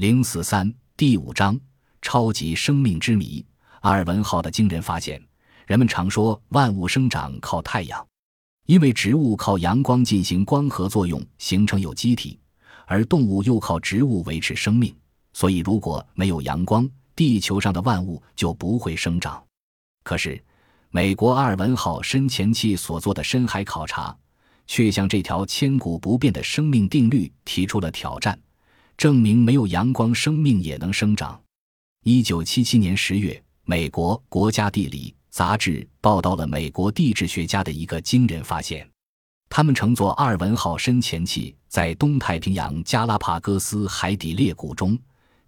零四三第五章超级生命之谜。阿尔文号的惊人发现。人们常说万物生长靠太阳，因为植物靠阳光进行光合作用形成有机体，而动物又靠植物维持生命。所以，如果没有阳光，地球上的万物就不会生长。可是，美国阿尔文号深潜器所做的深海考察，却向这条千古不变的生命定律提出了挑战，证明没有阳光，生命也能生长。一九七七年十月，美国国家地理。杂志报道了美国地质学家的一个惊人发现：他们乘坐阿尔文号深潜器，在东太平洋加拉帕戈斯海底裂谷中，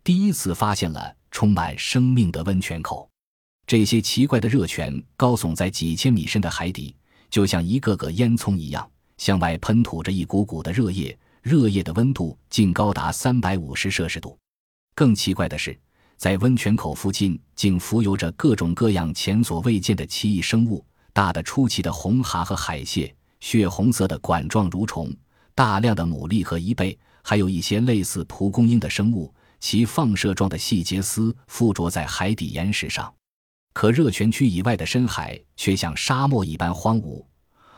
第一次发现了充满生命的温泉口。这些奇怪的热泉高耸在几千米深的海底，就像一个个烟囱一样，向外喷吐着一股股的热液，热液的温度竟高达三百五十摄氏度。更奇怪的是。在温泉口附近，竟浮游着各种各样前所未见的奇异生物：大的出奇的红蛤和海蟹，血红色的管状蠕虫，大量的牡蛎和贻贝，还有一些类似蒲公英的生物，其放射状的细节丝附着在海底岩石上。可热泉区以外的深海却像沙漠一般荒芜，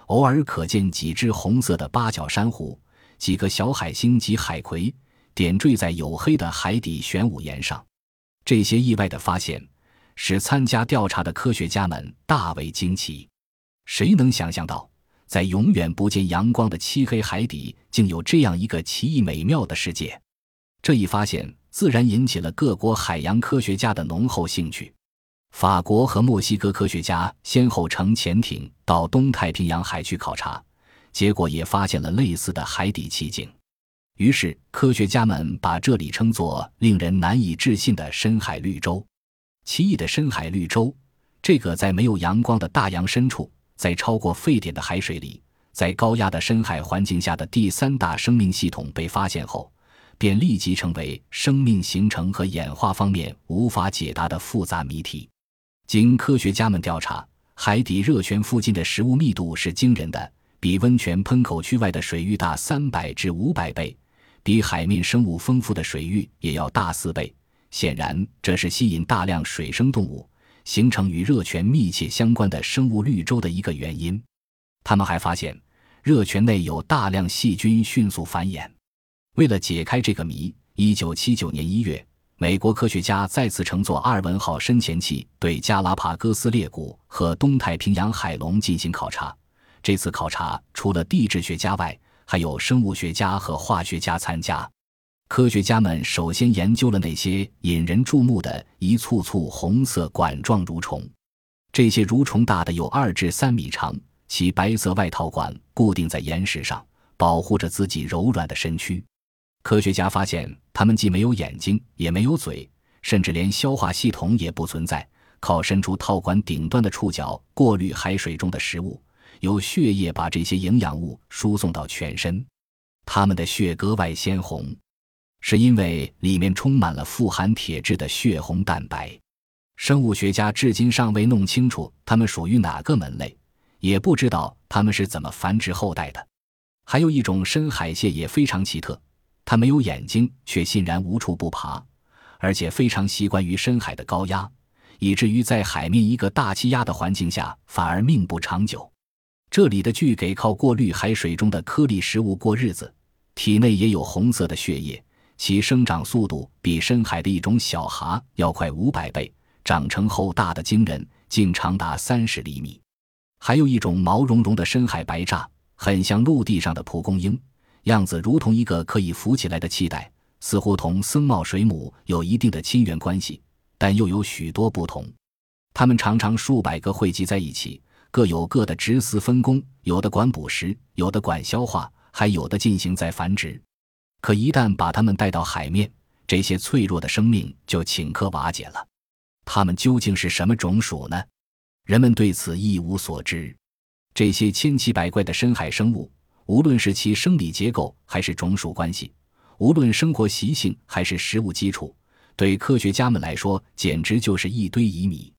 偶尔可见几只红色的八角珊瑚、几个小海星及海葵，点缀在黝黑的海底玄武岩上。这些意外的发现，使参加调查的科学家们大为惊奇。谁能想象到，在永远不见阳光的漆黑海底，竟有这样一个奇异美妙的世界？这一发现自然引起了各国海洋科学家的浓厚兴趣。法国和墨西哥科学家先后乘潜艇到东太平洋海区考察，结果也发现了类似的海底奇景。于是，科学家们把这里称作令人难以置信的深海绿洲。奇异的深海绿洲，这个在没有阳光的大洋深处，在超过沸点的海水里，在高压的深海环境下的第三大生命系统被发现后，便立即成为生命形成和演化方面无法解答的复杂谜题。经科学家们调查，海底热泉附近的食物密度是惊人的，比温泉喷口区外的水域大三百至五百倍。比海面生物丰富的水域也要大四倍，显然这是吸引大量水生动物、形成与热泉密切相关的生物绿洲的一个原因。他们还发现，热泉内有大量细菌迅速繁衍。为了解开这个谜，一九七九年一月，美国科学家再次乘坐阿尔文号深潜器对加拉帕戈斯裂谷和东太平洋海龙进行考察。这次考察除了地质学家外，还有生物学家和化学家参加。科学家们首先研究了那些引人注目的一簇簇红色管状蠕虫。这些蠕虫大的有二至三米长，其白色外套管固定在岩石上，保护着自己柔软的身躯。科学家发现，它们既没有眼睛，也没有嘴，甚至连消化系统也不存在，靠伸出套管顶端的触角过滤海水中的食物。由血液把这些营养物输送到全身，它们的血格外鲜红，是因为里面充满了富含铁质的血红蛋白。生物学家至今尚未弄清楚它们属于哪个门类，也不知道它们是怎么繁殖后代的。还有一种深海蟹也非常奇特，它没有眼睛，却欣然无处不爬，而且非常习惯于深海的高压，以至于在海面一个大气压的环境下反而命不长久。这里的巨给靠过滤海水中的颗粒食物过日子，体内也有红色的血液，其生长速度比深海的一种小蛤要快五百倍，长成后大的惊人，竟长达三十厘米。还有一种毛茸茸的深海白蚱，很像陆地上的蒲公英，样子如同一个可以浮起来的气袋，似乎同僧帽水母有一定的亲缘关系，但又有许多不同。它们常常数百个汇集在一起。各有各的职司分工，有的管捕食，有的管消化，还有的进行再繁殖。可一旦把它们带到海面，这些脆弱的生命就顷刻瓦解了。它们究竟是什么种属呢？人们对此一无所知。这些千奇百怪的深海生物，无论是其生理结构还是种属关系，无论生活习性还是食物基础，对科学家们来说，简直就是一堆疑谜。